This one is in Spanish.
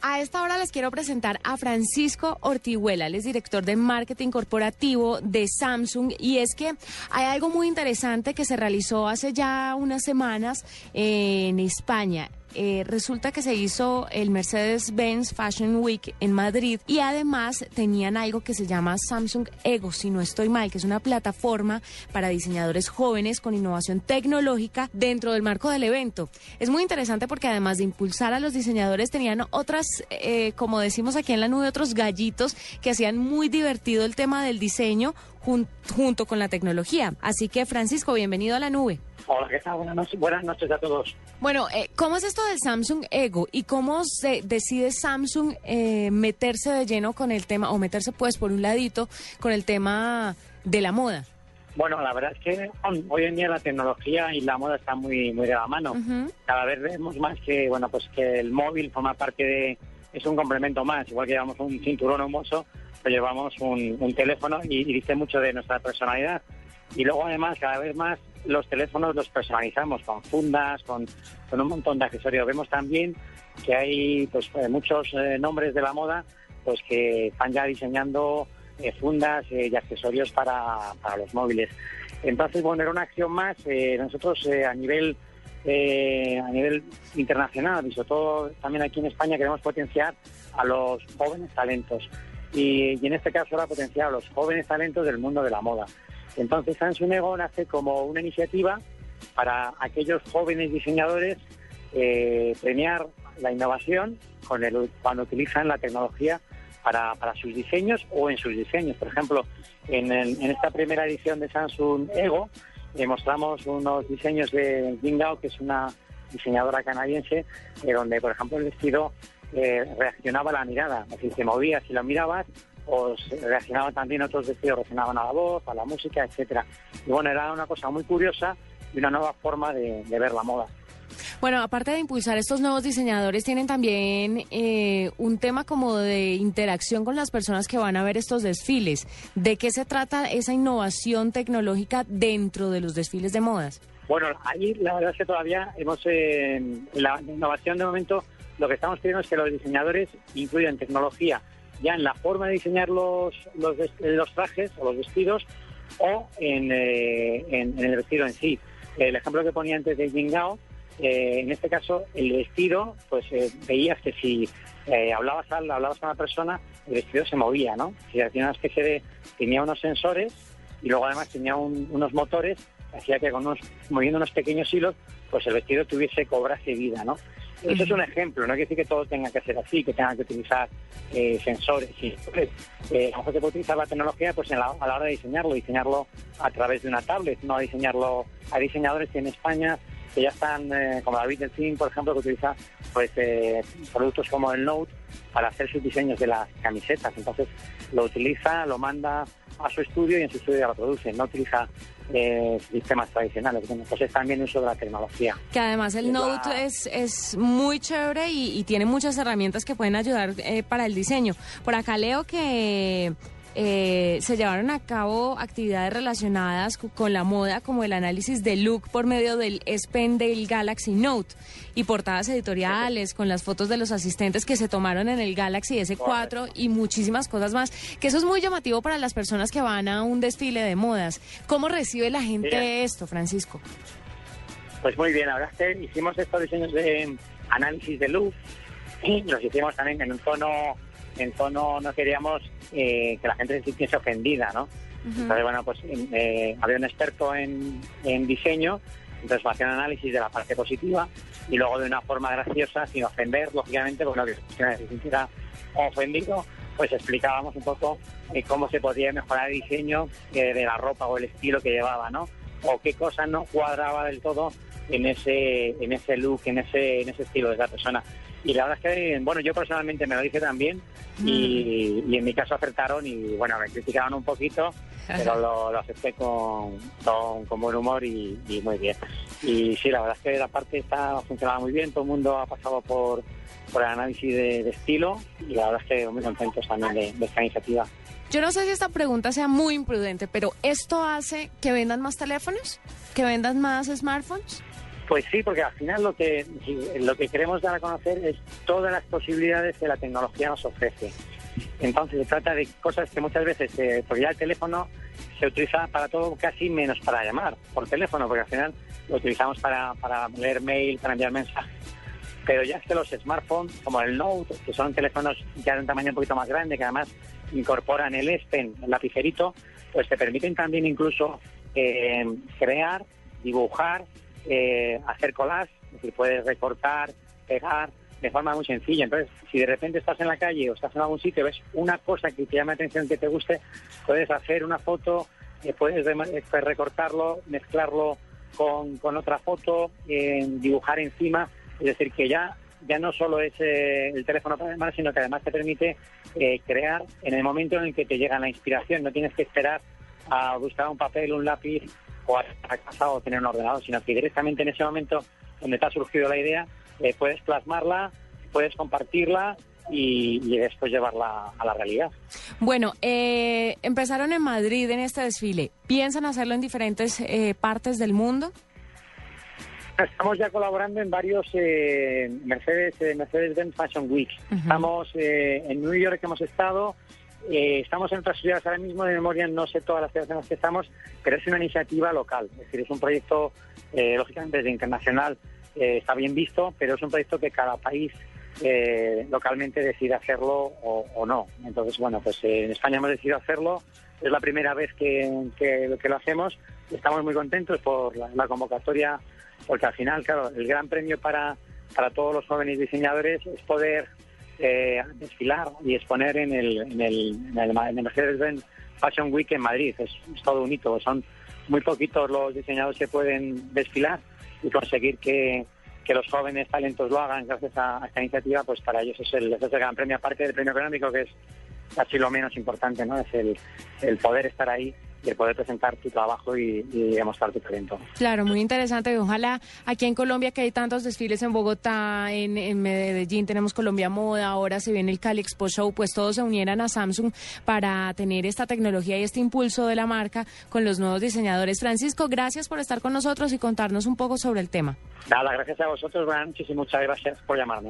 A esta hora les quiero presentar a Francisco Ortihuela, él es director de marketing corporativo de Samsung y es que hay algo muy interesante que se realizó hace ya unas semanas en España. Eh, resulta que se hizo el Mercedes-Benz Fashion Week en Madrid y además tenían algo que se llama Samsung Ego, si no estoy mal, que es una plataforma para diseñadores jóvenes con innovación tecnológica dentro del marco del evento. Es muy interesante porque además de impulsar a los diseñadores tenían otras, eh, como decimos aquí en la nube, otros gallitos que hacían muy divertido el tema del diseño junto con la tecnología. Así que Francisco, bienvenido a la nube. Hola, ¿qué tal? Buenas noches, buenas noches a todos. Bueno, eh, ¿cómo es esto del Samsung Ego y cómo se decide Samsung eh, meterse de lleno con el tema, o meterse pues por un ladito con el tema de la moda? Bueno, la verdad es que hoy en día la tecnología y la moda están muy muy de la mano. Cada vez vemos más que bueno pues que el móvil forma parte de es un complemento más, igual que llevamos un cinturón hermoso, pues llevamos un, teléfono y dice mucho de nuestra personalidad. Y luego además cada vez más los teléfonos los personalizamos con fundas, con, un montón de accesorios. Vemos también que hay pues eh, muchos eh, nombres de la moda pues que están ya diseñando eh, fundas y accesorios para, para, los móviles. Entonces, bueno, era una acción más. nosotros a nivel a nivel internacional y sobre todo también aquí en España queremos potenciar a los jóvenes talentos y, y en este caso ahora potenciar a los jóvenes talentos del mundo de la moda. Entonces Samsung Ego nace como una iniciativa para aquellos jóvenes diseñadores eh, premiar la innovación con el, cuando utilizan la tecnología para, sus diseños o en sus diseños. Por ejemplo, en, esta primera edición de Samsung Ego eh, mostramos unos diseños de Jingao, que es una diseñadora canadiense, eh, donde, por ejemplo, el vestido reaccionaba a la mirada, decir, se movía si lo mirabas o reaccionaban también otros vestidos, reaccionaban a la voz, a la música, etcétera. Y bueno, era una cosa muy curiosa y una nueva forma de, ver la moda. Bueno, aparte de impulsar estos nuevos diseñadores, tienen también eh, un tema como de interacción con las personas que van a ver estos desfiles. ¿De qué se trata esa innovación tecnológica dentro de los desfiles de modas? Bueno, ahí la verdad es que todavía hemos, eh, la innovación de momento, lo que estamos pidiendo es que los diseñadores incluyan tecnología ya en la forma de diseñar los, los, los trajes o los vestidos o en, eh, en, el vestido en sí. El ejemplo que ponía antes de Jingao, eh, en este caso el vestido, pues eh, veías que si hablabas, al, hablabas con la persona, el vestido se movía, ¿no? Hacía una especie de, tenía unos sensores y luego además tenía unos motores hacía que con unos, moviendo unos pequeños hilos, pues el vestido tuviese, cobrase vida, ¿no? Eso es un ejemplo, no quiere decir que todo tenga que ser así, que tengan que utilizar eh, sensores. Y, eh, a lo mejor se puede utilizar la tecnología pues a la hora de diseñarlo, diseñarlo a través de una tablet, no a diseñarlo. Hay diseñadores que en España que ya están, eh, como David Delfín, por ejemplo, que utiliza pues eh, productos como el Note para hacer sus diseños de las camisetas. Entonces lo utiliza, lo manda a su estudio y en su estudio ya lo produce. No utiliza eh, sistemas tradicionales. Entonces también uso de la tecnología. Que además el Note es, es muy chévere y, tiene muchas herramientas que pueden ayudar eh, para el diseño. Por acá leo que eh, se llevaron a cabo actividades relacionadas con la moda, como el análisis de look por medio del S Pen del Galaxy Note y portadas editoriales con las fotos de los asistentes que se tomaron en el Galaxy S4 y muchísimas cosas más. Que eso es muy llamativo para las personas que van a un desfile de modas. ¿Cómo recibe la gente esto, Francisco? Pues muy bien, ahora hicimos estos diseños de análisis de look y los hicimos también en un tono en tono no queríamos eh, que la gente se sintiese ofendida, ¿no? Entonces, bueno, pues eh, había un experto en, diseño, entonces hacía un análisis de la parte positiva y luego de una forma graciosa, sin ofender, lógicamente, porque no que se sintiera ofendido, pues explicábamos un poco eh, cómo se podía mejorar el diseño de la ropa o el estilo que llevaba, ¿no? O qué cosa no cuadraba del todo en ese, en ese look, en ese, en ese estilo de esa persona. Y la verdad es que, bueno, yo personalmente me lo dije también y, en mi caso acertaron y, bueno, me criticaron un poquito, pero lo, acepté con, con, buen humor y, muy bien. Y sí, la verdad es que la parte está funcionando muy bien, todo el mundo ha pasado por, por el análisis de, estilo y la verdad es que muy contentos también de esta iniciativa. Yo no sé si esta pregunta sea muy imprudente, pero ¿esto hace que vendan más teléfonos? ¿Que vendan más smartphones? Pues sí, porque al final lo que, lo que queremos dar a conocer es todas las posibilidades que la tecnología nos ofrece. Entonces se trata de cosas que muchas veces, eh, porque ya el teléfono se utiliza para todo casi menos para llamar por teléfono, porque al final lo utilizamos para, para leer mail, para enviar mensajes. Pero ya es que los smartphones, como el Note, que son teléfonos ya de un tamaño un poquito más grande, que además incorporan el S Pen, el lapicerito, pues te permiten también incluso eh, crear, dibujar, eh, hacer collage, es decir, puedes recortar, pegar, de forma muy sencilla. Entonces, si de repente estás en la calle o estás en algún sitio, ves una cosa que te llama la atención, que te guste, puedes hacer una foto, eh, puedes eh, recortarlo, mezclarlo con, con otra foto, dibujar encima. Es decir, que ya, ya no solo es el teléfono para sino que además te permite crear en el momento en el que te llega la inspiración. No tienes que esperar a buscar un papel, un lápiz o a, casa o tener un ordenador, sino que directamente en ese momento donde te ha surgido la idea, eh, puedes plasmarla, puedes compartirla y, después llevarla a la realidad. Bueno, eh, empezaron en Madrid en este desfile. ¿Piensan hacerlo en diferentes eh, partes del mundo? Estamos ya colaborando en varios Mercedes Mercedes-Benz Fashion Week. Estamos en New York, hemos estado. estamos en otras ciudades ahora mismo, de memoria no sé todas las ciudades en las que estamos, pero es una iniciativa local, es decir, es un proyecto, lógicamente, desde internacional, eh, está bien visto, pero es un proyecto que cada país eh, localmente decide hacerlo o, no. Entonces, bueno, pues eh, en España hemos decidido hacerlo. Es la primera vez que, que, lo hacemos. Estamos muy contentos por la, convocatoria, porque al final, claro, el gran premio para, para todos los jóvenes diseñadores es poder desfilar y exponer en el, en el, en el, Mercedes-Benz Fashion Week en Madrid. Es, es todo un hito. Son muy poquitos los diseñadores que pueden desfilar y conseguir que, los jóvenes talentos lo hagan gracias a, esta iniciativa, pues para ellos es el, es el gran premio, aparte del premio económico, que es casi lo menos importante, ¿no? Es el, el poder estar ahí de poder presentar tu trabajo y, demostrar tu talento. Claro, muy interesante. Ojalá aquí en Colombia, que hay tantos desfiles en Bogotá, en, Medellín tenemos Colombia Moda, ahora se viene el Cali Expo Show, pues todos se unieran a Samsung para tener esta tecnología y este impulso de la marca con los nuevos diseñadores. Francisco, gracias por estar con nosotros y contarnos un poco sobre el tema. Nada, gracias a vosotros, noches y muchas gracias por llamarme.